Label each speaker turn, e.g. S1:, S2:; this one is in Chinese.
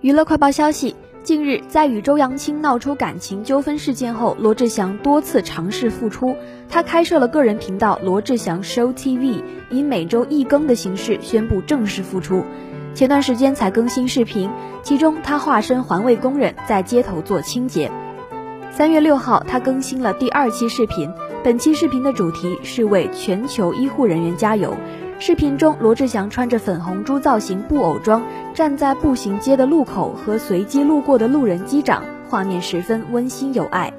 S1: 娱乐快报消息：近日，在与周扬青闹出感情纠纷事件后，罗志祥多次尝试复出。他开设了个人频道“罗志祥 Show TV”，以每周一更的形式宣布正式复出。前段时间才更新视频，其中他化身环卫工人，在街头做清洁。三月六号，他更新了第二期视频，本期视频的主题是为全球医护人员加油。视频中，罗志祥穿着粉红猪造型布偶装，站在步行街的路口和随机路过的路人击掌，画面十分温馨有爱。